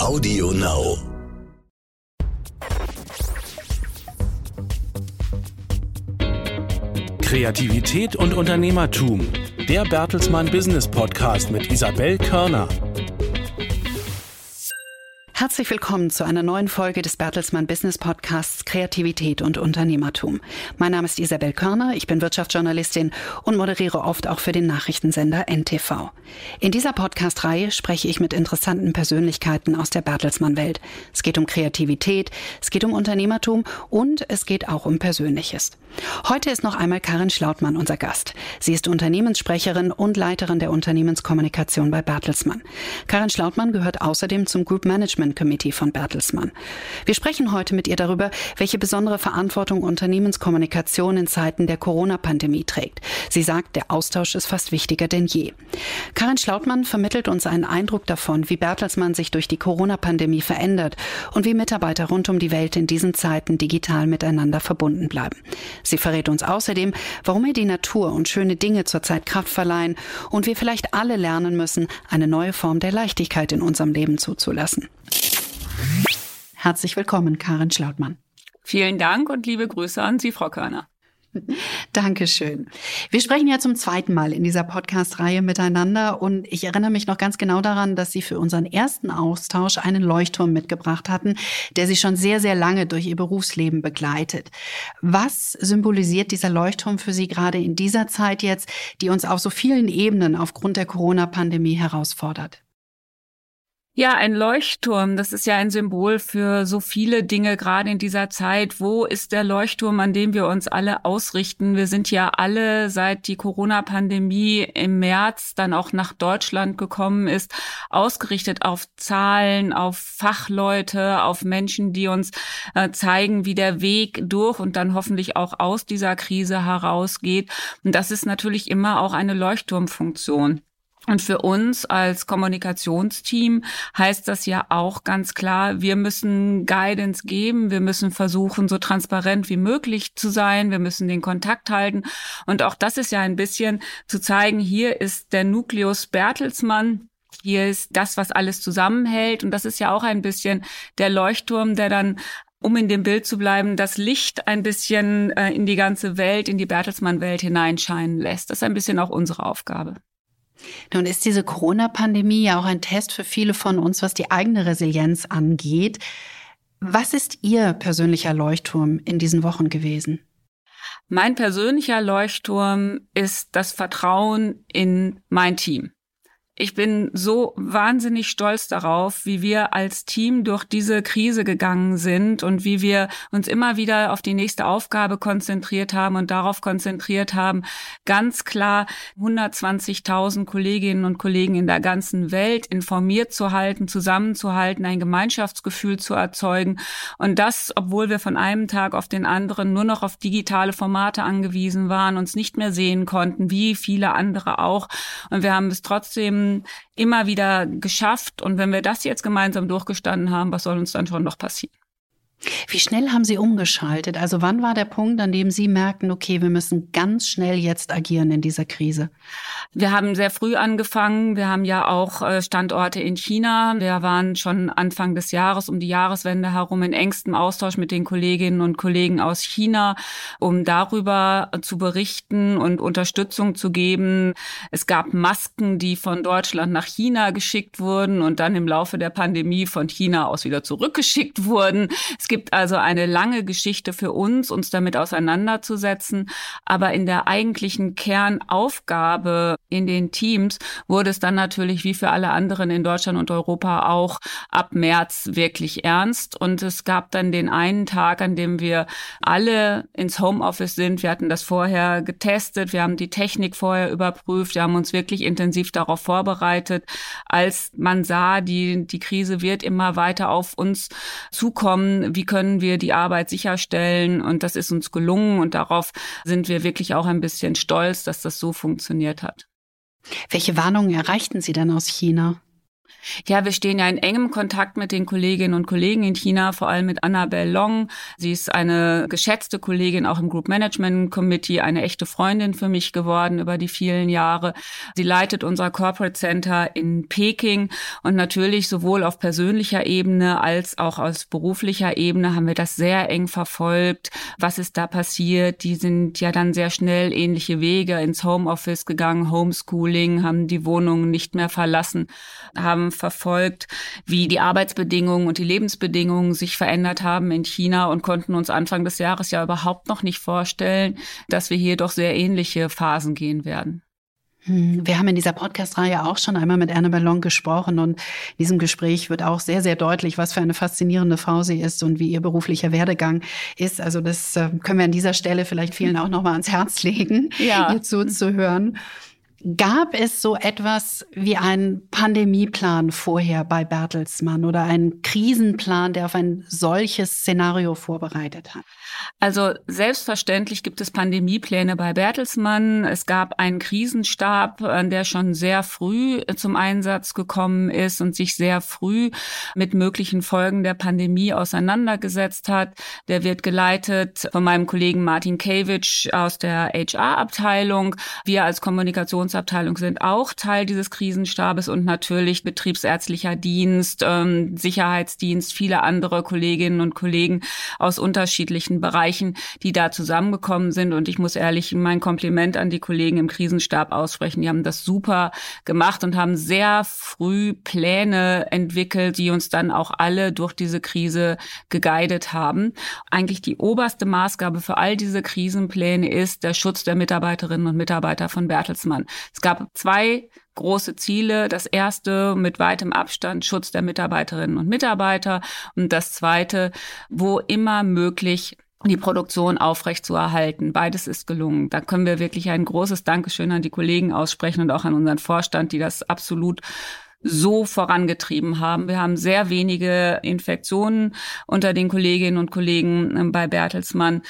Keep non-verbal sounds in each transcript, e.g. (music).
Audio Now. Kreativität und Unternehmertum. Der Bertelsmann Business Podcast mit Isabel Körner. Herzlich willkommen zu einer neuen Folge des Bertelsmann Business Podcasts Kreativität und Unternehmertum. Mein Name ist Isabel Körner, ich bin Wirtschaftsjournalistin und moderiere oft auch für den Nachrichtensender NTV. In dieser Podcast-Reihe spreche ich mit interessanten Persönlichkeiten aus der Bertelsmann-Welt. Es geht um Kreativität, es geht um Unternehmertum und es geht auch um Persönliches. Heute ist noch einmal Karin Schlautmann unser Gast. Sie ist Unternehmenssprecherin und Leiterin der Unternehmenskommunikation bei Bertelsmann. Karin Schlautmann gehört außerdem zum Group Management Management Committee von Bertelsmann. Wir sprechen heute mit ihr darüber, welche besondere Verantwortung Unternehmenskommunikation in Zeiten der Corona-Pandemie trägt. Sie sagt, der Austausch ist fast wichtiger denn je. Karin Schlautmann vermittelt uns einen Eindruck davon, wie Bertelsmann sich durch die Corona-Pandemie verändert und wie Mitarbeiter rund um die Welt in diesen Zeiten digital miteinander verbunden bleiben. Sie verrät uns außerdem, warum ihr die Natur und schöne Dinge zurzeit Kraft verleihen und wir vielleicht alle lernen müssen, eine neue Form der Leichtigkeit in unserem Leben zuzulassen. Herzlich willkommen, Karin Schlautmann. Vielen Dank und liebe Grüße an Sie, Frau Körner. (laughs) Dankeschön. Wir sprechen ja zum zweiten Mal in dieser Podcast-Reihe miteinander und ich erinnere mich noch ganz genau daran, dass Sie für unseren ersten Austausch einen Leuchtturm mitgebracht hatten, der Sie schon sehr, sehr lange durch Ihr Berufsleben begleitet. Was symbolisiert dieser Leuchtturm für Sie gerade in dieser Zeit jetzt, die uns auf so vielen Ebenen aufgrund der Corona-Pandemie herausfordert? Ja, ein Leuchtturm, das ist ja ein Symbol für so viele Dinge, gerade in dieser Zeit. Wo ist der Leuchtturm, an dem wir uns alle ausrichten? Wir sind ja alle, seit die Corona-Pandemie im März dann auch nach Deutschland gekommen ist, ausgerichtet auf Zahlen, auf Fachleute, auf Menschen, die uns äh, zeigen, wie der Weg durch und dann hoffentlich auch aus dieser Krise herausgeht. Und das ist natürlich immer auch eine Leuchtturmfunktion. Und für uns als Kommunikationsteam heißt das ja auch ganz klar, wir müssen Guidance geben, wir müssen versuchen, so transparent wie möglich zu sein, wir müssen den Kontakt halten. Und auch das ist ja ein bisschen zu zeigen, hier ist der Nukleus Bertelsmann, hier ist das, was alles zusammenhält. Und das ist ja auch ein bisschen der Leuchtturm, der dann um in dem Bild zu bleiben, das Licht ein bisschen äh, in die ganze Welt, in die Bertelsmann-Welt hineinscheinen lässt. Das ist ein bisschen auch unsere Aufgabe. Nun ist diese Corona-Pandemie ja auch ein Test für viele von uns, was die eigene Resilienz angeht. Was ist Ihr persönlicher Leuchtturm in diesen Wochen gewesen? Mein persönlicher Leuchtturm ist das Vertrauen in mein Team. Ich bin so wahnsinnig stolz darauf, wie wir als Team durch diese Krise gegangen sind und wie wir uns immer wieder auf die nächste Aufgabe konzentriert haben und darauf konzentriert haben, ganz klar 120.000 Kolleginnen und Kollegen in der ganzen Welt informiert zu halten, zusammenzuhalten, ein Gemeinschaftsgefühl zu erzeugen. Und das, obwohl wir von einem Tag auf den anderen nur noch auf digitale Formate angewiesen waren, uns nicht mehr sehen konnten, wie viele andere auch. Und wir haben es trotzdem immer wieder geschafft. Und wenn wir das jetzt gemeinsam durchgestanden haben, was soll uns dann schon noch passieren? Wie schnell haben Sie umgeschaltet? Also wann war der Punkt, an dem Sie merkten, okay, wir müssen ganz schnell jetzt agieren in dieser Krise? Wir haben sehr früh angefangen. Wir haben ja auch äh, Standorte in China. Wir waren schon Anfang des Jahres um die Jahreswende herum in engstem Austausch mit den Kolleginnen und Kollegen aus China, um darüber zu berichten und Unterstützung zu geben. Es gab Masken, die von Deutschland nach China geschickt wurden und dann im Laufe der Pandemie von China aus wieder zurückgeschickt wurden. Es gibt also eine lange Geschichte für uns, uns damit auseinanderzusetzen. Aber in der eigentlichen Kernaufgabe in den Teams wurde es dann natürlich wie für alle anderen in Deutschland und Europa auch ab März wirklich ernst. Und es gab dann den einen Tag, an dem wir alle ins Homeoffice sind. Wir hatten das vorher getestet. Wir haben die Technik vorher überprüft. Wir haben uns wirklich intensiv darauf vorbereitet. Als man sah, die, die Krise wird immer weiter auf uns zukommen, wie können wir die Arbeit sicherstellen? Und das ist uns gelungen und darauf sind wir wirklich auch ein bisschen stolz, dass das so funktioniert hat. Welche Warnungen erreichten Sie dann aus China? Ja, wir stehen ja in engem Kontakt mit den Kolleginnen und Kollegen in China, vor allem mit Annabelle Long. Sie ist eine geschätzte Kollegin auch im Group Management Committee, eine echte Freundin für mich geworden über die vielen Jahre. Sie leitet unser Corporate Center in Peking und natürlich sowohl auf persönlicher Ebene als auch aus beruflicher Ebene haben wir das sehr eng verfolgt. Was ist da passiert? Die sind ja dann sehr schnell ähnliche Wege ins Homeoffice gegangen, Homeschooling, haben die Wohnungen nicht mehr verlassen, haben verfolgt, wie die Arbeitsbedingungen und die Lebensbedingungen sich verändert haben in China und konnten uns Anfang des Jahres ja überhaupt noch nicht vorstellen, dass wir hier doch sehr ähnliche Phasen gehen werden. Hm, wir haben in dieser Podcast-Reihe auch schon einmal mit Anne Ballon gesprochen und in diesem Gespräch wird auch sehr, sehr deutlich, was für eine faszinierende Frau sie ist und wie ihr beruflicher Werdegang ist. Also das äh, können wir an dieser Stelle vielleicht vielen auch noch mal ans Herz legen, ja. ihr zuzuhören. Gab es so etwas wie einen Pandemieplan vorher bei Bertelsmann oder einen Krisenplan, der auf ein solches Szenario vorbereitet hat? Also selbstverständlich gibt es Pandemiepläne bei Bertelsmann. Es gab einen Krisenstab, der schon sehr früh zum Einsatz gekommen ist und sich sehr früh mit möglichen Folgen der Pandemie auseinandergesetzt hat. Der wird geleitet von meinem Kollegen Martin Kewitsch aus der HR-Abteilung. Wir als Kommunikationsabteilung sind auch Teil dieses Krisenstabes und natürlich betriebsärztlicher Dienst, ähm, Sicherheitsdienst, viele andere Kolleginnen und Kollegen aus unterschiedlichen Bereichen, die da zusammengekommen sind. Und ich muss ehrlich mein Kompliment an die Kollegen im Krisenstab aussprechen. Die haben das super gemacht und haben sehr früh Pläne entwickelt, die uns dann auch alle durch diese Krise geguidet haben. Eigentlich die oberste Maßgabe für all diese Krisenpläne ist der Schutz der Mitarbeiterinnen und Mitarbeiter von Bertelsmann. Es gab zwei große Ziele. Das erste mit weitem Abstand Schutz der Mitarbeiterinnen und Mitarbeiter und das zweite, wo immer möglich die Produktion aufrechtzuerhalten. Beides ist gelungen. Da können wir wirklich ein großes Dankeschön an die Kollegen aussprechen und auch an unseren Vorstand, die das absolut so vorangetrieben haben. Wir haben sehr wenige Infektionen unter den Kolleginnen und Kollegen ähm, bei Bertelsmann.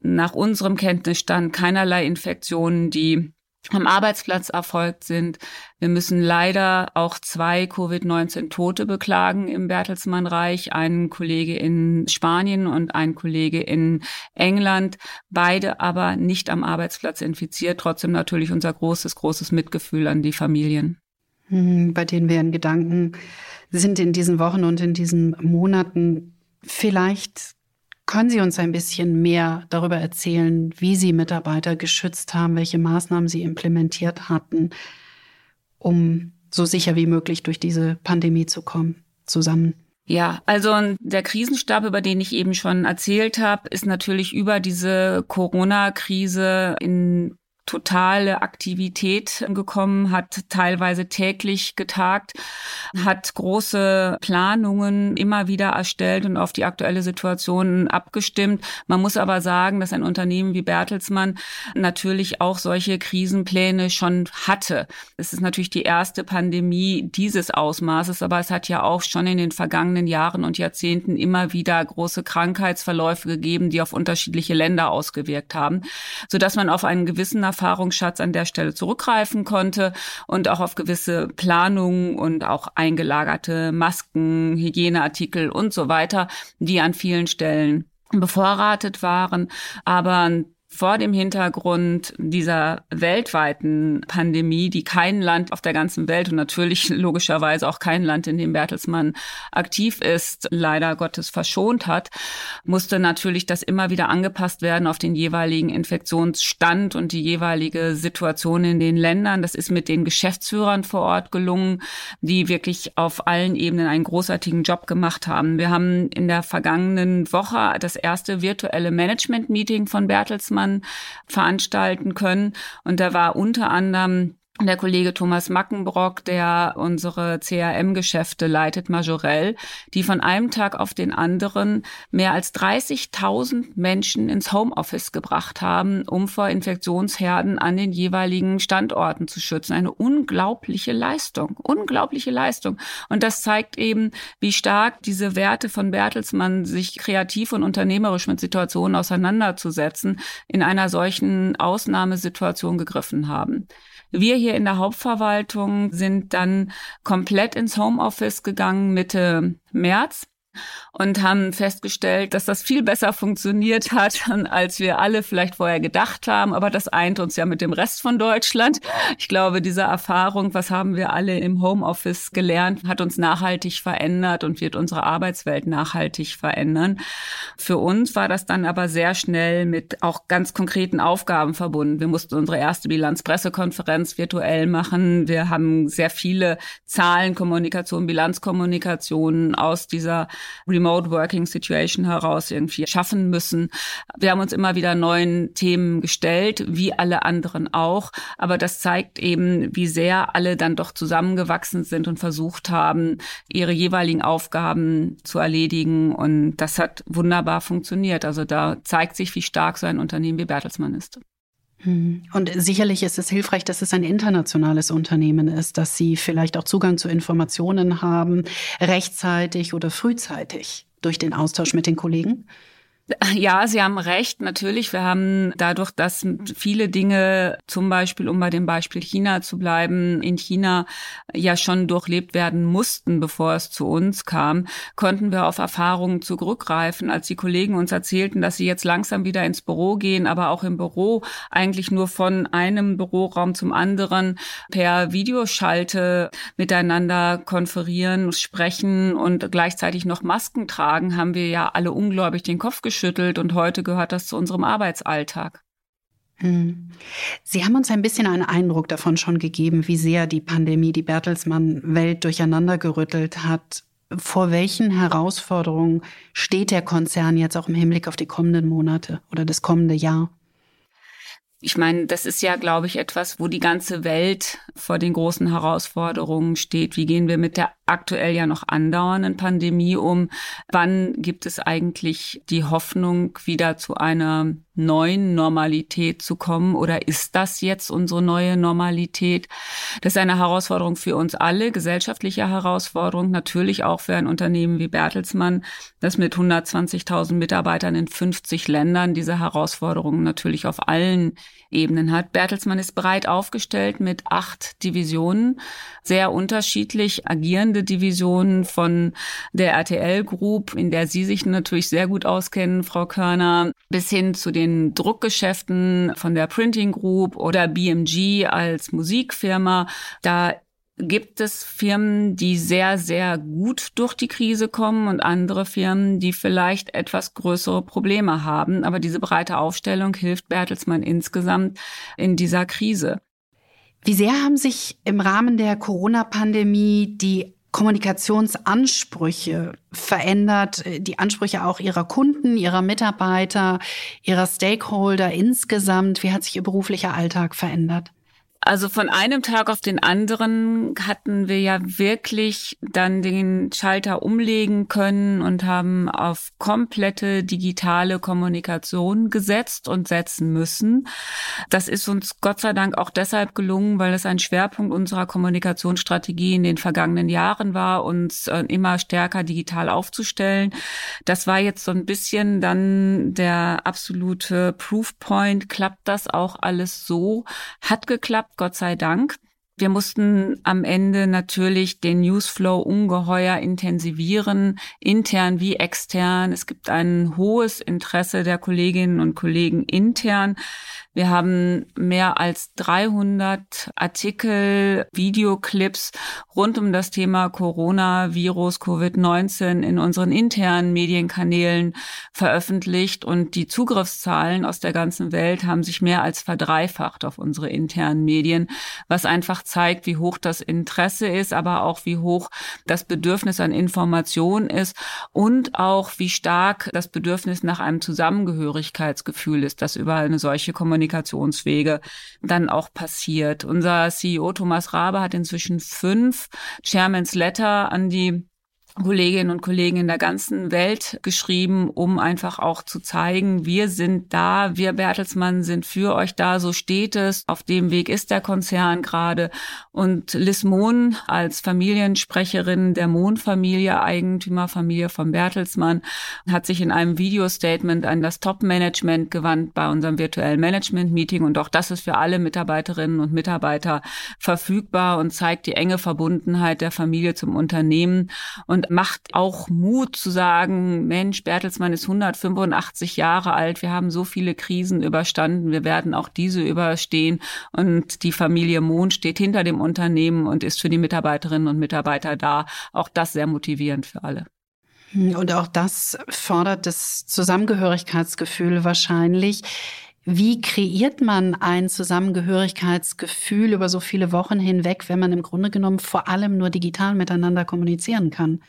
Nach unserem Kenntnisstand keinerlei Infektionen, die am Arbeitsplatz erfolgt sind. Wir müssen leider auch zwei Covid-19-Tote beklagen im Bertelsmann-Reich. Ein Kollege in Spanien und ein Kollege in England. Beide aber nicht am Arbeitsplatz infiziert. Trotzdem natürlich unser großes, großes Mitgefühl an die Familien. Hm, bei denen wir in Gedanken sind in diesen Wochen und in diesen Monaten. Vielleicht können Sie uns ein bisschen mehr darüber erzählen, wie Sie Mitarbeiter geschützt haben, welche Maßnahmen Sie implementiert hatten, um so sicher wie möglich durch diese Pandemie zu kommen, zusammen? Ja, also der Krisenstab, über den ich eben schon erzählt habe, ist natürlich über diese Corona-Krise in totale Aktivität gekommen, hat teilweise täglich getagt, hat große Planungen immer wieder erstellt und auf die aktuelle Situation abgestimmt. Man muss aber sagen, dass ein Unternehmen wie Bertelsmann natürlich auch solche Krisenpläne schon hatte. Es ist natürlich die erste Pandemie dieses Ausmaßes, aber es hat ja auch schon in den vergangenen Jahren und Jahrzehnten immer wieder große Krankheitsverläufe gegeben, die auf unterschiedliche Länder ausgewirkt haben, sodass man auf einen gewissen Erfahrungsschatz an der Stelle zurückgreifen konnte und auch auf gewisse Planungen und auch eingelagerte Masken, Hygieneartikel und so weiter, die an vielen Stellen bevorratet waren. Aber vor dem Hintergrund dieser weltweiten Pandemie, die kein Land auf der ganzen Welt und natürlich (laughs) logischerweise auch kein Land, in dem Bertelsmann aktiv ist, leider Gottes verschont hat, musste natürlich das immer wieder angepasst werden auf den jeweiligen Infektionsstand und die jeweilige Situation in den Ländern. Das ist mit den Geschäftsführern vor Ort gelungen, die wirklich auf allen Ebenen einen großartigen Job gemacht haben. Wir haben in der vergangenen Woche das erste virtuelle Management-Meeting von Bertelsmann Bertelsmann veranstalten können. Und da war unter anderem der Kollege Thomas Mackenbrock, der unsere CRM-Geschäfte leitet, Majorell, die von einem Tag auf den anderen mehr als 30.000 Menschen ins Homeoffice gebracht haben, um vor Infektionsherden an den jeweiligen Standorten zu schützen. Eine unglaubliche Leistung, unglaubliche Leistung. Und das zeigt eben, wie stark diese Werte von Bertelsmann, sich kreativ und unternehmerisch mit Situationen auseinanderzusetzen, in einer solchen Ausnahmesituation gegriffen haben. Wir hier in der Hauptverwaltung sind dann komplett ins Homeoffice gegangen Mitte März und haben festgestellt, dass das viel besser funktioniert hat, (laughs) als wir alle vielleicht vorher gedacht haben. Aber das eint uns ja mit dem Rest von Deutschland. Ich glaube, diese Erfahrung, was haben wir alle im Homeoffice gelernt, hat uns nachhaltig verändert und wird unsere Arbeitswelt nachhaltig verändern. Für uns war das dann aber sehr schnell mit auch ganz konkreten Aufgaben verbunden. Wir mussten unsere erste Bilanzpressekonferenz virtuell machen. Wir haben sehr viele Zahlen, Kommunikation, Bilanzkommunikationen aus dieser Remote Working Situation heraus irgendwie schaffen müssen. Wir haben uns immer wieder neuen Themen gestellt, wie alle anderen auch. Aber das zeigt eben, wie sehr alle dann doch zusammengewachsen sind und versucht haben, ihre jeweiligen Aufgaben zu erledigen. Und das hat wunderbar funktioniert. Also da zeigt sich, wie stark so ein Unternehmen wie Bertelsmann ist. Hm. Und sicherlich ist es hilfreich, dass es ein internationales Unternehmen ist, dass Sie vielleicht auch Zugang zu Informationen haben, rechtzeitig oder frühzeitig durch den Austausch mit den Kollegen. Ja, Sie haben recht. Natürlich, wir haben dadurch, dass viele Dinge, zum Beispiel, um bei dem Beispiel China zu bleiben, in China ja schon durchlebt werden mussten, bevor es zu uns kam, konnten wir auf Erfahrungen zurückgreifen, als die Kollegen uns erzählten, dass sie jetzt langsam wieder ins Büro gehen, aber auch im Büro eigentlich nur von einem Büroraum zum anderen per Videoschalte miteinander konferieren, sprechen und gleichzeitig noch Masken tragen, haben wir ja alle ungläubig den Kopf geschüttelt geschüttelt und heute gehört das zu unserem Arbeitsalltag. Hm. Sie haben uns ein bisschen einen Eindruck davon schon gegeben, wie sehr die Pandemie die Bertelsmann-Welt durcheinandergerüttelt hat. Vor welchen Herausforderungen steht der Konzern jetzt auch im Hinblick auf die kommenden Monate oder das kommende Jahr? Ich meine, das ist ja, glaube ich, etwas, wo die ganze Welt vor den großen Herausforderungen steht. Wie gehen wir mit der aktuell ja noch andauernden Pandemie um? Wann gibt es eigentlich die Hoffnung, wieder zu einer neuen Normalität zu kommen? Oder ist das jetzt unsere neue Normalität? Das ist eine Herausforderung für uns alle, gesellschaftliche Herausforderung, natürlich auch für ein Unternehmen wie Bertelsmann, das mit 120.000 Mitarbeitern in 50 Ländern diese Herausforderungen natürlich auf allen Ebenen hat. Bertelsmann ist breit aufgestellt mit acht Divisionen, sehr unterschiedlich agierende Divisionen von der RTL Group, in der Sie sich natürlich sehr gut auskennen, Frau Körner, bis hin zu den Druckgeschäften von der Printing Group oder BMG als Musikfirma. Da gibt es Firmen, die sehr, sehr gut durch die Krise kommen und andere Firmen, die vielleicht etwas größere Probleme haben. Aber diese breite Aufstellung hilft Bertelsmann insgesamt in dieser Krise. Wie sehr haben sich im Rahmen der Corona-Pandemie die Kommunikationsansprüche verändert, die Ansprüche auch ihrer Kunden, ihrer Mitarbeiter, ihrer Stakeholder insgesamt? Wie hat sich ihr beruflicher Alltag verändert? Also von einem Tag auf den anderen hatten wir ja wirklich dann den Schalter umlegen können und haben auf komplette digitale Kommunikation gesetzt und setzen müssen. Das ist uns Gott sei Dank auch deshalb gelungen, weil es ein Schwerpunkt unserer Kommunikationsstrategie in den vergangenen Jahren war, uns äh, immer stärker digital aufzustellen. Das war jetzt so ein bisschen dann der absolute Proofpoint. Klappt das auch alles so? Hat geklappt Gott sei Dank. Wir mussten am Ende natürlich den Newsflow ungeheuer intensivieren, intern wie extern. Es gibt ein hohes Interesse der Kolleginnen und Kollegen intern. Wir haben mehr als 300 Artikel, Videoclips rund um das Thema Coronavirus, Covid-19 in unseren internen Medienkanälen veröffentlicht und die Zugriffszahlen aus der ganzen Welt haben sich mehr als verdreifacht auf unsere internen Medien, was einfach zeigt, wie hoch das Interesse ist, aber auch wie hoch das Bedürfnis an Information ist und auch wie stark das Bedürfnis nach einem Zusammengehörigkeitsgefühl ist, das über eine solche Kommunikation Kommunikationswege dann auch passiert. Unser CEO Thomas Rabe hat inzwischen fünf Chairman's Letter an die Kolleginnen und Kollegen in der ganzen Welt geschrieben, um einfach auch zu zeigen, wir sind da, wir Bertelsmann sind für euch da, so steht es, auf dem Weg ist der Konzern gerade. Und Liz Mohn als Familiensprecherin der Mohn-Familie, Eigentümerfamilie von Bertelsmann, hat sich in einem Videostatement an das Top-Management gewandt bei unserem virtuellen Management-Meeting. Und auch das ist für alle Mitarbeiterinnen und Mitarbeiter verfügbar und zeigt die enge Verbundenheit der Familie zum Unternehmen und macht auch Mut zu sagen, Mensch, Bertelsmann ist 185 Jahre alt, wir haben so viele Krisen überstanden, wir werden auch diese überstehen und die Familie Mohn steht hinter dem Unternehmen und ist für die Mitarbeiterinnen und Mitarbeiter da. Auch das sehr motivierend für alle. Und auch das fordert das Zusammengehörigkeitsgefühl wahrscheinlich. Wie kreiert man ein Zusammengehörigkeitsgefühl über so viele Wochen hinweg, wenn man im Grunde genommen vor allem nur digital miteinander kommunizieren kann?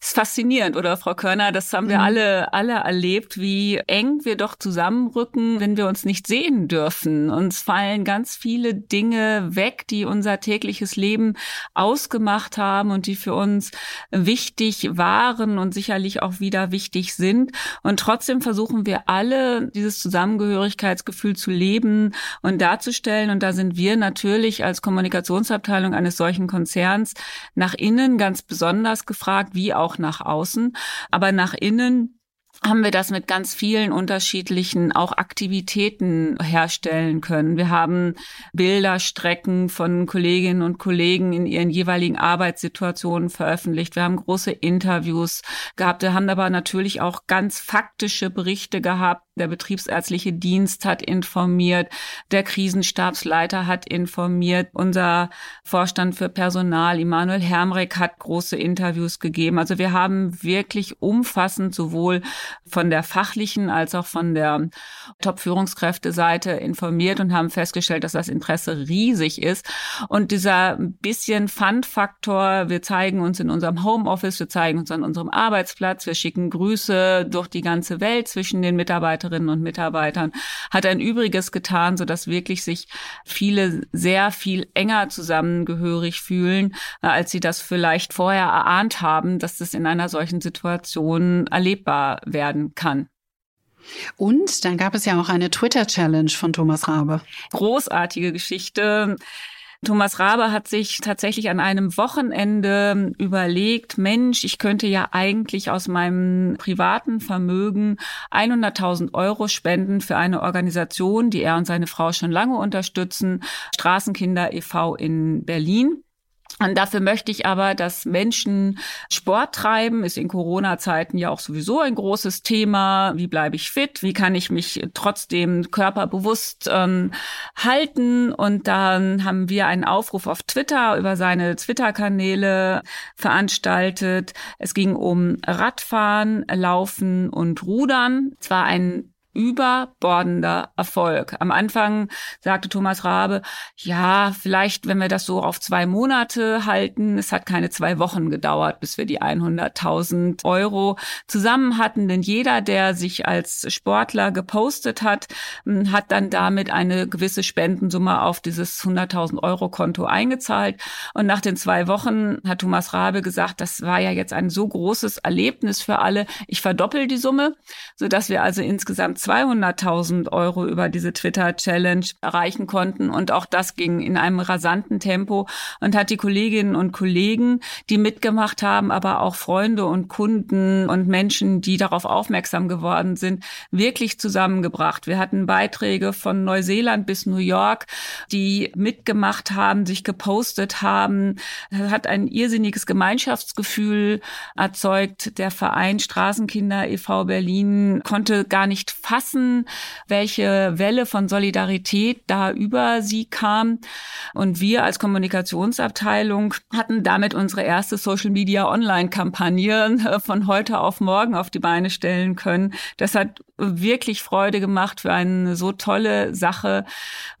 Ist faszinierend, oder Frau Körner? Das haben wir mhm. alle, alle erlebt, wie eng wir doch zusammenrücken, wenn wir uns nicht sehen dürfen. Uns fallen ganz viele Dinge weg, die unser tägliches Leben ausgemacht haben und die für uns wichtig waren und sicherlich auch wieder wichtig sind. Und trotzdem versuchen wir alle, dieses Zusammengehörigkeitsgefühl zu leben und darzustellen. Und da sind wir natürlich als Kommunikationsabteilung eines solchen Konzerns nach innen ganz besonders gefragt, wie auch auch nach außen. Aber nach innen haben wir das mit ganz vielen unterschiedlichen auch Aktivitäten herstellen können. Wir haben Bilderstrecken von Kolleginnen und Kollegen in ihren jeweiligen Arbeitssituationen veröffentlicht. Wir haben große Interviews gehabt. Wir haben aber natürlich auch ganz faktische Berichte gehabt der betriebsärztliche Dienst hat informiert, der Krisenstabsleiter hat informiert, unser Vorstand für Personal, Immanuel Hermrich, hat große Interviews gegeben. Also wir haben wirklich umfassend sowohl von der fachlichen als auch von der Top-Führungskräfte-Seite informiert und haben festgestellt, dass das Interesse riesig ist. Und dieser bisschen Fun-Faktor, wir zeigen uns in unserem Homeoffice, wir zeigen uns an unserem Arbeitsplatz, wir schicken Grüße durch die ganze Welt zwischen den Mitarbeitern Mitarbeiterinnen und Mitarbeitern, hat ein Übriges getan, so dass wirklich sich viele sehr viel enger zusammengehörig fühlen, äh, als sie das vielleicht vorher erahnt haben, dass das in einer solchen Situation erlebbar werden kann. Und dann gab es ja auch eine Twitter-Challenge von Thomas Rabe. Großartige Geschichte. Thomas Rabe hat sich tatsächlich an einem Wochenende überlegt, Mensch, ich könnte ja eigentlich aus meinem privaten Vermögen 100.000 Euro spenden für eine Organisation, die er und seine Frau schon lange unterstützen, Straßenkinder e.V. in Berlin. Und dafür möchte ich aber, dass Menschen Sport treiben, ist in Corona-Zeiten ja auch sowieso ein großes Thema. Wie bleibe ich fit? Wie kann ich mich trotzdem körperbewusst ähm, halten? Und dann haben wir einen Aufruf auf Twitter über seine Twitter-Kanäle veranstaltet. Es ging um Radfahren, Laufen und Rudern. Es war ein überbordender Erfolg. Am Anfang sagte Thomas Rabe, ja, vielleicht, wenn wir das so auf zwei Monate halten, es hat keine zwei Wochen gedauert, bis wir die 100.000 Euro zusammen hatten, denn jeder, der sich als Sportler gepostet hat, hm, hat dann damit eine gewisse Spendensumme auf dieses 100.000 Euro Konto eingezahlt. Und nach den zwei Wochen hat Thomas Rabe gesagt, das war ja jetzt ein so großes Erlebnis für alle. Ich verdoppel die Summe, sodass wir also insgesamt 200.000 Euro über diese Twitter-Challenge erreichen konnten. Und auch das ging in einem rasanten Tempo und hat die Kolleginnen und Kollegen, die mitgemacht haben, aber auch Freunde und Kunden und Menschen, die darauf aufmerksam geworden sind, wirklich zusammengebracht. Wir hatten Beiträge von Neuseeland bis New York, die mitgemacht haben, sich gepostet haben. Das hat ein irrsinniges Gemeinschaftsgefühl erzeugt. Der Verein Straßenkinder e.V. Berlin konnte gar nicht fassen, fassen, welche Welle von Solidarität da über sie kam. Und wir als Kommunikationsabteilung hatten damit unsere erste Social Media Online-Kampagne äh, von heute auf morgen auf die Beine stellen können. Das hat wirklich Freude gemacht für eine so tolle Sache,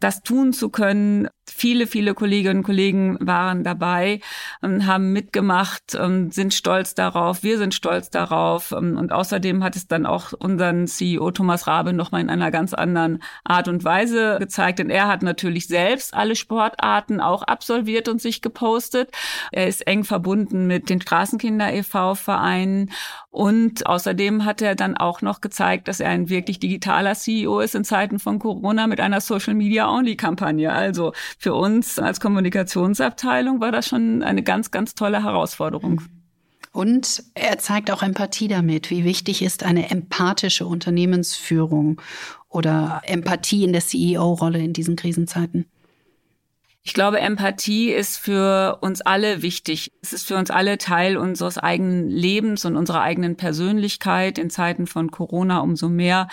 das tun zu können Viele, viele Kolleginnen und Kollegen waren dabei, haben mitgemacht, sind stolz darauf. Wir sind stolz darauf. Und außerdem hat es dann auch unseren CEO Thomas Rabe nochmal in einer ganz anderen Art und Weise gezeigt. Denn er hat natürlich selbst alle Sportarten auch absolviert und sich gepostet. Er ist eng verbunden mit den Straßenkinder e.V. Vereinen und außerdem hat er dann auch noch gezeigt, dass er ein wirklich digitaler CEO ist in Zeiten von Corona mit einer Social Media Only Kampagne. Also für uns als Kommunikationsabteilung war das schon eine ganz, ganz tolle Herausforderung. Und er zeigt auch Empathie damit, wie wichtig ist eine empathische Unternehmensführung oder Empathie in der CEO-Rolle in diesen Krisenzeiten. Ich glaube, Empathie ist für uns alle wichtig. Es ist für uns alle Teil unseres eigenen Lebens und unserer eigenen Persönlichkeit in Zeiten von Corona umso mehr.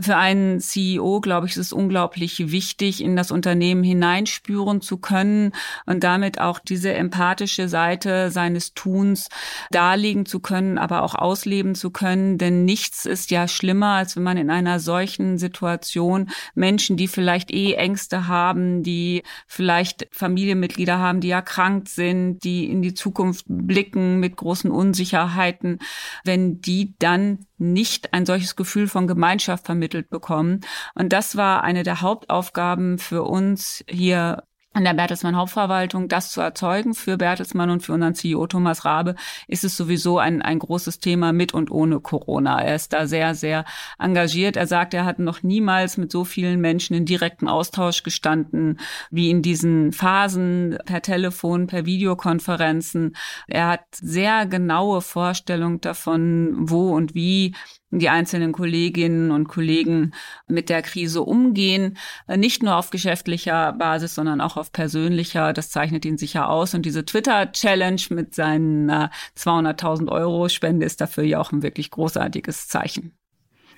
Für einen CEO, glaube ich, ist es unglaublich wichtig, in das Unternehmen hineinspüren zu können und damit auch diese empathische Seite seines Tuns darlegen zu können, aber auch ausleben zu können. Denn nichts ist ja schlimmer, als wenn man in einer solchen Situation Menschen, die vielleicht eh Ängste haben, die vielleicht Familienmitglieder haben, die erkrankt sind, die in die Zukunft blicken mit großen Unsicherheiten, wenn die dann nicht ein solches Gefühl von Gemeinschaft vermittelt bekommen. Und das war eine der Hauptaufgaben für uns hier an der Bertelsmann Hauptverwaltung das zu erzeugen für Bertelsmann und für unseren CEO Thomas Rabe ist es sowieso ein, ein großes Thema mit und ohne Corona. Er ist da sehr, sehr engagiert. Er sagt, er hat noch niemals mit so vielen Menschen in direkten Austausch gestanden wie in diesen Phasen per Telefon, per Videokonferenzen. Er hat sehr genaue Vorstellung davon, wo und wie die einzelnen Kolleginnen und Kollegen mit der Krise umgehen, nicht nur auf geschäftlicher Basis, sondern auch auf persönlicher. Das zeichnet ihn sicher aus. Und diese Twitter-Challenge mit seinen 200.000 Euro Spende ist dafür ja auch ein wirklich großartiges Zeichen.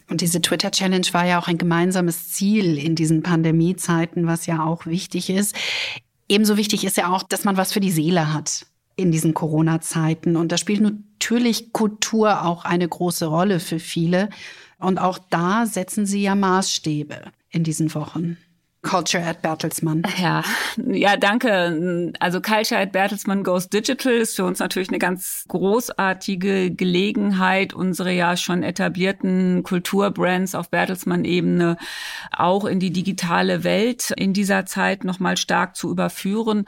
Und diese Twitter-Challenge war ja auch ein gemeinsames Ziel in diesen Pandemiezeiten, was ja auch wichtig ist. Ebenso wichtig ist ja auch, dass man was für die Seele hat in diesen Corona-Zeiten. Und da spielt natürlich Kultur auch eine große Rolle für viele. Und auch da setzen Sie ja Maßstäbe in diesen Wochen. Culture at Bertelsmann. Ja, ja, danke. Also Culture at Bertelsmann Goes Digital ist für uns natürlich eine ganz großartige Gelegenheit, unsere ja schon etablierten Kulturbrands auf Bertelsmann-Ebene auch in die digitale Welt in dieser Zeit nochmal stark zu überführen.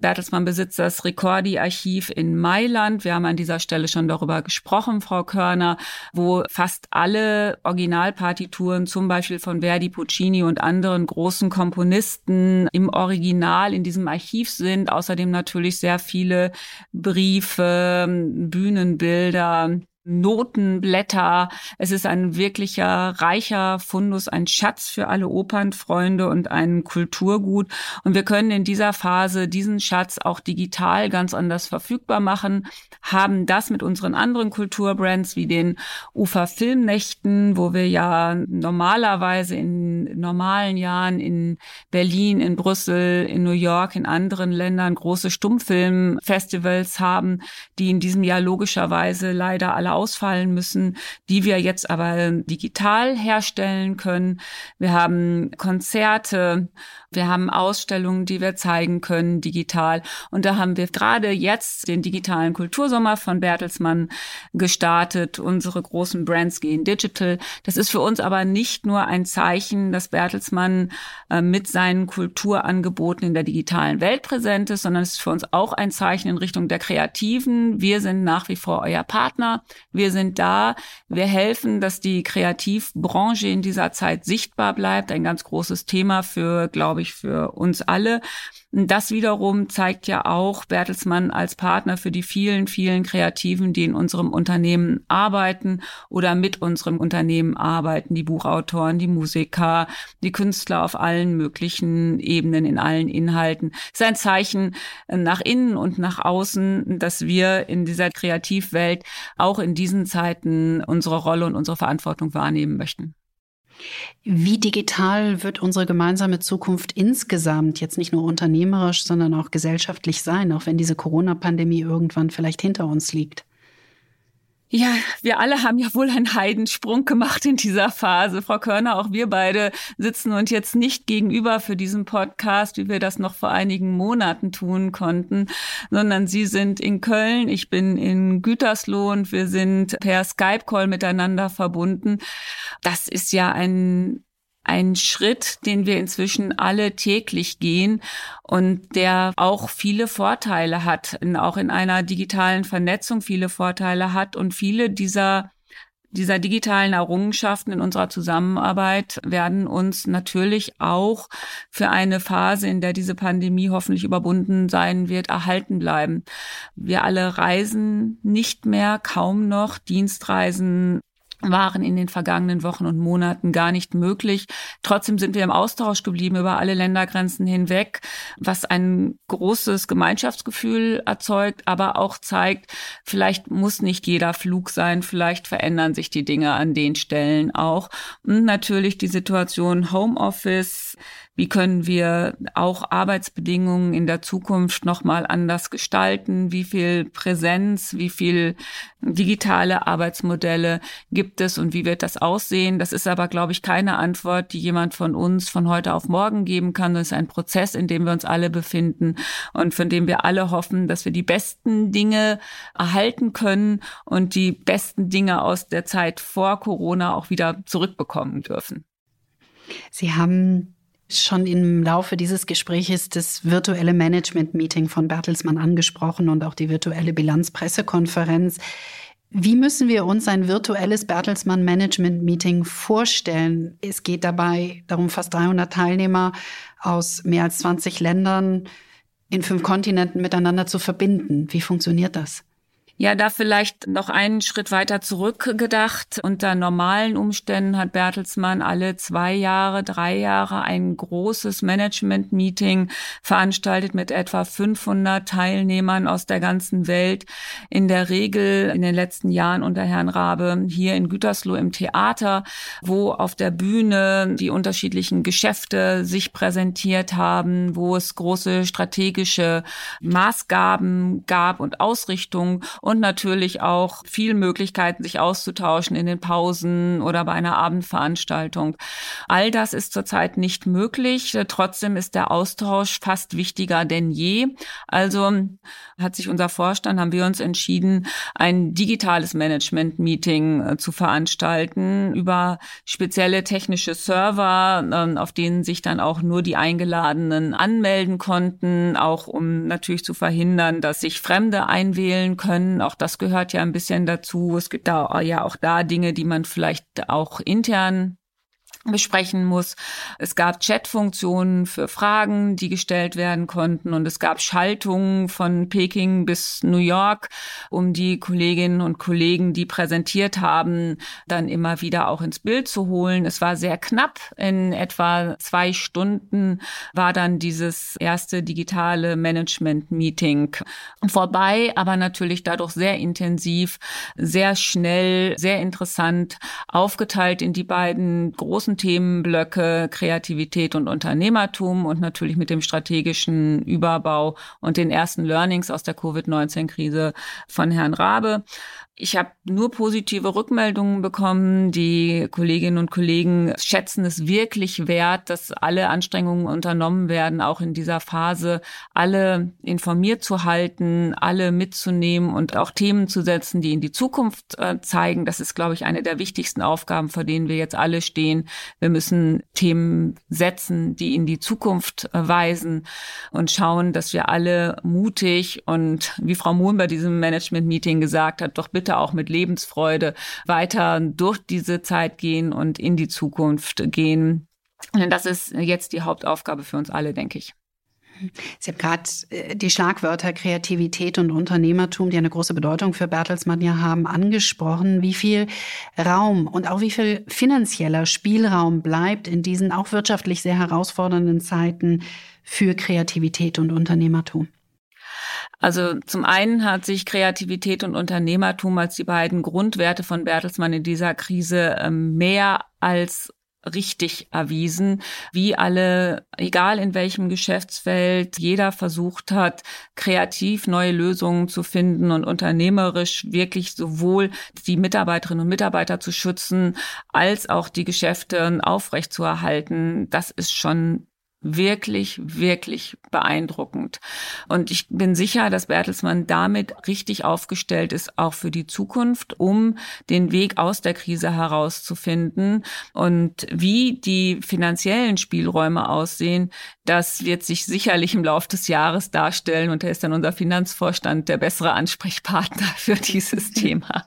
Bertelsmann besitzt das Recordi-Archiv in Mailand. Wir haben an dieser Stelle schon darüber gesprochen, Frau Körner, wo fast alle Originalpartituren, zum Beispiel von Verdi, Puccini und anderen großen Komponisten im Original in diesem Archiv sind. Außerdem natürlich sehr viele Briefe, Bühnenbilder, Notenblätter. Es ist ein wirklicher reicher Fundus, ein Schatz für alle Opernfreunde und ein Kulturgut. Und wir können in dieser Phase diesen Schatz auch digital ganz anders verfügbar machen, haben das mit unseren anderen Kulturbrands wie den Ufer Filmnächten, wo wir ja normalerweise in normalen Jahren in Berlin, in Brüssel, in New York, in anderen Ländern große Stummfilmfestivals haben, die in diesem Jahr logischerweise leider alle ausfallen müssen, die wir jetzt aber digital herstellen können. Wir haben Konzerte, wir haben Ausstellungen, die wir zeigen können digital. Und da haben wir gerade jetzt den digitalen Kultursommer von Bertelsmann gestartet. Unsere großen Brands gehen digital. Das ist für uns aber nicht nur ein Zeichen, dass Bertelsmann äh, mit seinen Kulturangeboten in der digitalen Welt präsent ist, sondern es ist für uns auch ein Zeichen in Richtung der Kreativen. Wir sind nach wie vor euer Partner. Wir sind da. Wir helfen, dass die Kreativbranche in dieser Zeit sichtbar bleibt. Ein ganz großes Thema für, glaube ich, für uns alle. Das wiederum zeigt ja auch Bertelsmann als Partner für die vielen, vielen Kreativen, die in unserem Unternehmen arbeiten oder mit unserem Unternehmen arbeiten, die Buchautoren, die Musiker, die Künstler auf allen möglichen Ebenen, in allen Inhalten. Es ist ein Zeichen nach innen und nach außen, dass wir in dieser Kreativwelt auch in diesen Zeiten unsere Rolle und unsere Verantwortung wahrnehmen möchten. Wie digital wird unsere gemeinsame Zukunft insgesamt, jetzt nicht nur unternehmerisch, sondern auch gesellschaftlich sein, auch wenn diese Corona-Pandemie irgendwann vielleicht hinter uns liegt? Ja, wir alle haben ja wohl einen Heidensprung gemacht in dieser Phase. Frau Körner, auch wir beide sitzen uns jetzt nicht gegenüber für diesen Podcast, wie wir das noch vor einigen Monaten tun konnten, sondern Sie sind in Köln, ich bin in Gütersloh und wir sind per Skype-Call miteinander verbunden. Das ist ja ein ein Schritt, den wir inzwischen alle täglich gehen und der auch viele Vorteile hat, auch in einer digitalen Vernetzung viele Vorteile hat und viele dieser dieser digitalen Errungenschaften in unserer Zusammenarbeit werden uns natürlich auch für eine Phase, in der diese Pandemie hoffentlich überwunden sein wird, erhalten bleiben. Wir alle reisen nicht mehr, kaum noch. Dienstreisen waren in den vergangenen Wochen und Monaten gar nicht möglich. Trotzdem sind wir im Austausch geblieben über alle Ländergrenzen hinweg, was ein großes Gemeinschaftsgefühl erzeugt, aber auch zeigt, vielleicht muss nicht jeder Flug sein, vielleicht verändern sich die Dinge an den Stellen auch. Und natürlich die Situation Homeoffice, wie können wir auch Arbeitsbedingungen in der Zukunft nochmal anders gestalten? Wie viel Präsenz, wie viel digitale Arbeitsmodelle gibt es und wie wird das aussehen? Das ist aber, glaube ich, keine Antwort, die jemand von uns von heute auf morgen geben kann. Das ist ein Prozess, in dem wir uns alle befinden und von dem wir alle hoffen, dass wir die besten Dinge erhalten können und die besten Dinge aus der Zeit vor Corona auch wieder zurückbekommen dürfen. Sie haben schon im Laufe dieses Gesprächs das virtuelle Management-Meeting von Bertelsmann angesprochen und auch die virtuelle Bilanzpressekonferenz. Wie müssen wir uns ein virtuelles Bertelsmann Management Meeting vorstellen? Es geht dabei darum, fast 300 Teilnehmer aus mehr als 20 Ländern in fünf Kontinenten miteinander zu verbinden. Wie funktioniert das? Ja, da vielleicht noch einen Schritt weiter zurückgedacht. Unter normalen Umständen hat Bertelsmann alle zwei Jahre, drei Jahre ein großes Management-Meeting veranstaltet mit etwa 500 Teilnehmern aus der ganzen Welt. In der Regel in den letzten Jahren unter Herrn Rabe hier in Gütersloh im Theater, wo auf der Bühne die unterschiedlichen Geschäfte sich präsentiert haben, wo es große strategische Maßgaben gab und Ausrichtungen natürlich auch viel Möglichkeiten, sich auszutauschen in den Pausen oder bei einer Abendveranstaltung. All das ist zurzeit nicht möglich. Trotzdem ist der Austausch fast wichtiger denn je. Also hat sich unser Vorstand, haben wir uns entschieden, ein digitales Management-Meeting äh, zu veranstalten über spezielle technische Server, ähm, auf denen sich dann auch nur die Eingeladenen anmelden konnten, auch um natürlich zu verhindern, dass sich Fremde einwählen können. Auch das gehört ja ein bisschen dazu. Es gibt da ja auch da Dinge, die man vielleicht auch intern besprechen muss. Es gab Chatfunktionen für Fragen, die gestellt werden konnten und es gab Schaltungen von Peking bis New York, um die Kolleginnen und Kollegen, die präsentiert haben, dann immer wieder auch ins Bild zu holen. Es war sehr knapp. In etwa zwei Stunden war dann dieses erste digitale Management-Meeting vorbei, aber natürlich dadurch sehr intensiv, sehr schnell, sehr interessant aufgeteilt in die beiden großen großen Themenblöcke Kreativität und Unternehmertum und natürlich mit dem strategischen Überbau und den ersten Learnings aus der Covid-19-Krise von Herrn Rabe. Ich habe nur positive Rückmeldungen bekommen. Die Kolleginnen und Kollegen schätzen es wirklich wert, dass alle Anstrengungen unternommen werden, auch in dieser Phase alle informiert zu halten, alle mitzunehmen und auch Themen zu setzen, die in die Zukunft äh, zeigen. Das ist, glaube ich, eine der wichtigsten Aufgaben, vor denen wir jetzt alle stehen. Wir müssen Themen setzen, die in die Zukunft äh, weisen und schauen, dass wir alle mutig und wie Frau Mohn bei diesem Management-Meeting gesagt hat, doch bitte bitte auch mit Lebensfreude weiter durch diese Zeit gehen und in die Zukunft gehen. Denn das ist jetzt die Hauptaufgabe für uns alle, denke ich. Sie haben gerade äh, die Schlagwörter Kreativität und Unternehmertum, die eine große Bedeutung für Bertelsmann ja haben, angesprochen. Wie viel Raum und auch wie viel finanzieller Spielraum bleibt in diesen auch wirtschaftlich sehr herausfordernden Zeiten für Kreativität und Unternehmertum? Also zum einen hat sich Kreativität und Unternehmertum als die beiden Grundwerte von Bertelsmann in dieser Krise ähm, mehr als richtig erwiesen, wie alle, egal in welchem Geschäftsfeld, jeder versucht hat, kreativ neue Lösungen zu finden und unternehmerisch wirklich sowohl die Mitarbeiterinnen und Mitarbeiter zu schützen, als auch die Geschäfte aufrechtzuerhalten. Das ist schon wirklich, wirklich beeindruckend. Und ich bin sicher, dass Bertelsmann damit richtig aufgestellt ist, auch für die Zukunft, um den Weg aus der Krise herauszufinden. Und wie die finanziellen Spielräume aussehen, das wird sich sicherlich im Laufe des Jahres darstellen. Und da ist dann unser Finanzvorstand der bessere Ansprechpartner (laughs) für dieses Thema.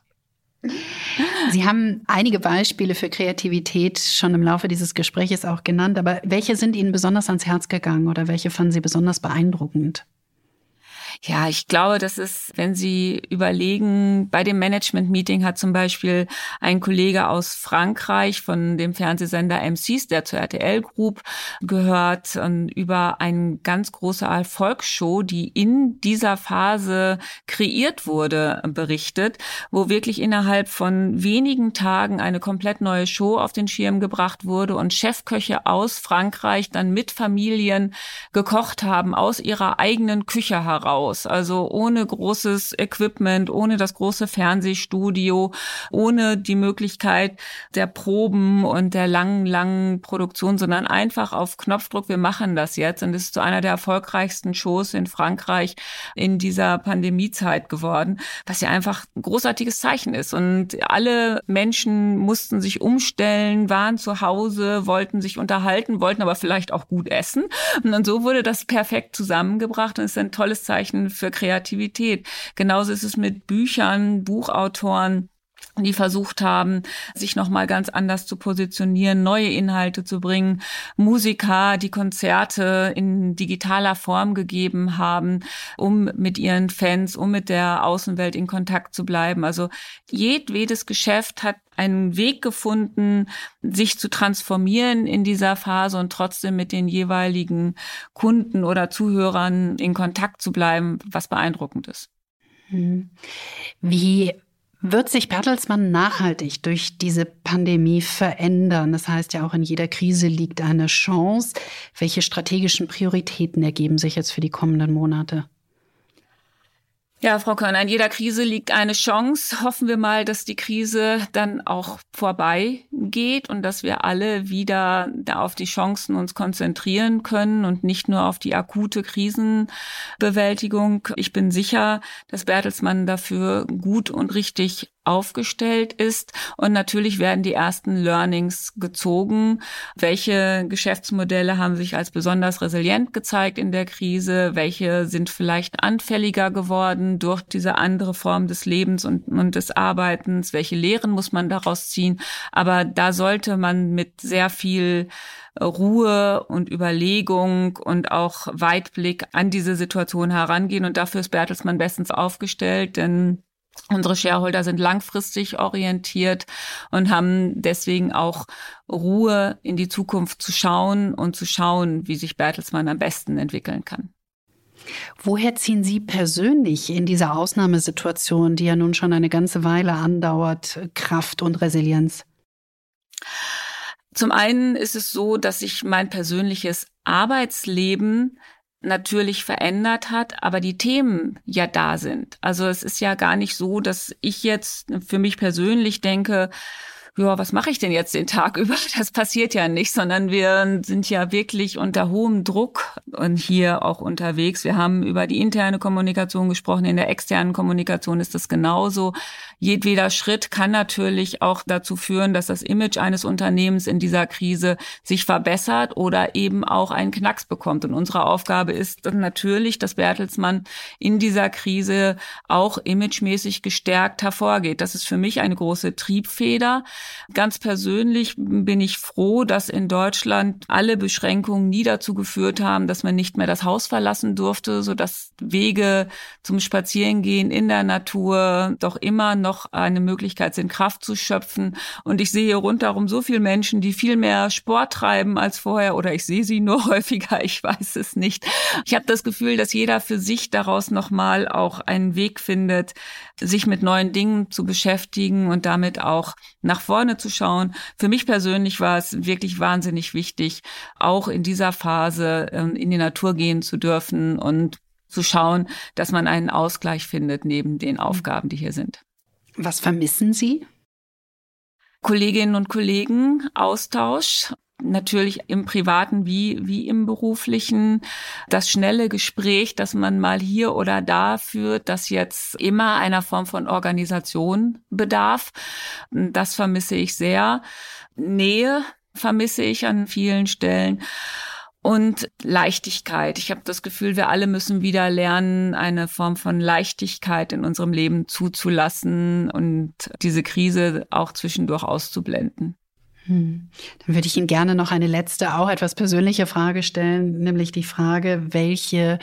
Sie haben einige Beispiele für Kreativität schon im Laufe dieses Gespräches auch genannt, aber welche sind Ihnen besonders ans Herz gegangen oder welche fanden Sie besonders beeindruckend? Ja, ich glaube, das ist, wenn Sie überlegen, bei dem Management-Meeting hat zum Beispiel ein Kollege aus Frankreich von dem Fernsehsender M6, der zur RTL Group gehört, über eine ganz große Erfolgsshow, die in dieser Phase kreiert wurde, berichtet, wo wirklich innerhalb von wenigen Tagen eine komplett neue Show auf den Schirm gebracht wurde und Chefköche aus Frankreich dann mit Familien gekocht haben aus ihrer eigenen Küche heraus aus. Also ohne großes Equipment, ohne das große Fernsehstudio, ohne die Möglichkeit der Proben und der langen, langen Produktion, sondern einfach auf Knopfdruck, wir machen das jetzt. Und es ist zu einer der erfolgreichsten Shows in Frankreich in dieser Pandemiezeit geworden, was ja einfach ein großartiges Zeichen ist. Und alle Menschen mussten sich umstellen, waren zu Hause, wollten sich unterhalten, wollten aber vielleicht auch gut essen. Und so wurde das perfekt zusammengebracht und ist ein tolles Zeichen für Kreativität. Genauso ist es mit Büchern, Buchautoren die versucht haben, sich nochmal ganz anders zu positionieren, neue Inhalte zu bringen, Musiker, die Konzerte in digitaler Form gegeben haben, um mit ihren Fans, um mit der Außenwelt in Kontakt zu bleiben. Also jedwedes Geschäft hat einen Weg gefunden, sich zu transformieren in dieser Phase und trotzdem mit den jeweiligen Kunden oder Zuhörern in Kontakt zu bleiben, was beeindruckend ist. Hm. Wie wird sich Bertelsmann nachhaltig durch diese Pandemie verändern? Das heißt ja auch, in jeder Krise liegt eine Chance. Welche strategischen Prioritäten ergeben sich jetzt für die kommenden Monate? Ja, Frau Körner, in jeder Krise liegt eine Chance. Hoffen wir mal, dass die Krise dann auch vorbei geht und dass wir alle wieder da auf die Chancen uns konzentrieren können und nicht nur auf die akute Krisenbewältigung. Ich bin sicher, dass Bertelsmann dafür gut und richtig aufgestellt ist. Und natürlich werden die ersten Learnings gezogen. Welche Geschäftsmodelle haben sich als besonders resilient gezeigt in der Krise? Welche sind vielleicht anfälliger geworden durch diese andere Form des Lebens und, und des Arbeitens? Welche Lehren muss man daraus ziehen? Aber da sollte man mit sehr viel Ruhe und Überlegung und auch Weitblick an diese Situation herangehen. Und dafür ist Bertelsmann bestens aufgestellt, denn Unsere Shareholder sind langfristig orientiert und haben deswegen auch Ruhe in die Zukunft zu schauen und zu schauen, wie sich Bertelsmann am besten entwickeln kann. Woher ziehen Sie persönlich in dieser Ausnahmesituation, die ja nun schon eine ganze Weile andauert, Kraft und Resilienz? Zum einen ist es so, dass ich mein persönliches Arbeitsleben natürlich verändert hat, aber die Themen ja da sind. Also es ist ja gar nicht so, dass ich jetzt für mich persönlich denke, ja, was mache ich denn jetzt den Tag (laughs) über? Das passiert ja nicht, sondern wir sind ja wirklich unter hohem Druck und hier auch unterwegs. Wir haben über die interne Kommunikation gesprochen, in der externen Kommunikation ist das genauso. Jedweder Schritt kann natürlich auch dazu führen, dass das Image eines Unternehmens in dieser Krise sich verbessert oder eben auch einen Knacks bekommt. Und unsere Aufgabe ist natürlich, dass Bertelsmann in dieser Krise auch imagemäßig gestärkt hervorgeht. Das ist für mich eine große Triebfeder. Ganz persönlich bin ich froh, dass in Deutschland alle Beschränkungen nie dazu geführt haben, dass man nicht mehr das Haus verlassen durfte, sodass Wege zum Spazierengehen in der Natur doch immer noch eine Möglichkeit sind, Kraft zu schöpfen. Und ich sehe rundherum so viele Menschen, die viel mehr Sport treiben als vorher oder ich sehe sie nur (laughs) häufiger, ich weiß es nicht. Ich habe das Gefühl, dass jeder für sich daraus nochmal auch einen Weg findet, sich mit neuen Dingen zu beschäftigen und damit auch nach vorne vorne zu schauen. Für mich persönlich war es wirklich wahnsinnig wichtig, auch in dieser Phase ähm, in die Natur gehen zu dürfen und zu schauen, dass man einen Ausgleich findet neben den Aufgaben, die hier sind. Was vermissen Sie? Kolleginnen und Kollegen, Austausch, natürlich im privaten wie, wie im beruflichen. Das schnelle Gespräch, das man mal hier oder da führt, das jetzt immer einer Form von Organisation bedarf. Das vermisse ich sehr. Nähe vermisse ich an vielen Stellen und Leichtigkeit. Ich habe das Gefühl, wir alle müssen wieder lernen, eine Form von Leichtigkeit in unserem Leben zuzulassen und diese Krise auch zwischendurch auszublenden. Hm. Dann würde ich Ihnen gerne noch eine letzte, auch etwas persönliche Frage stellen, nämlich die Frage, welche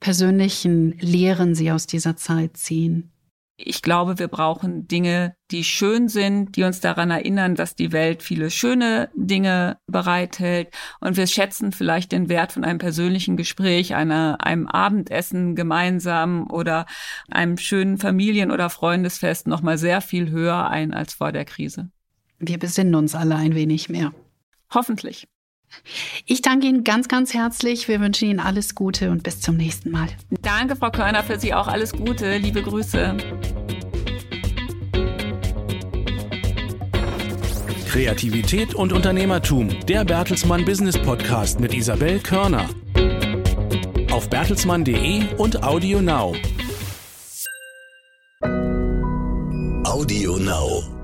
persönlichen Lehren Sie aus dieser Zeit ziehen. Ich glaube, wir brauchen Dinge, die schön sind, die uns daran erinnern, dass die Welt viele schöne Dinge bereithält. Und wir schätzen vielleicht den Wert von einem persönlichen Gespräch, einer, einem Abendessen gemeinsam oder einem schönen Familien- oder Freundesfest nochmal sehr viel höher ein als vor der Krise. Wir besinnen uns alle ein wenig mehr. Hoffentlich. Ich danke Ihnen ganz, ganz herzlich. Wir wünschen Ihnen alles Gute und bis zum nächsten Mal. Danke, Frau Körner, für Sie auch alles Gute. Liebe Grüße. Kreativität und Unternehmertum. Der Bertelsmann Business Podcast mit Isabel Körner. Auf bertelsmann.de und Audio Now. Audio Now.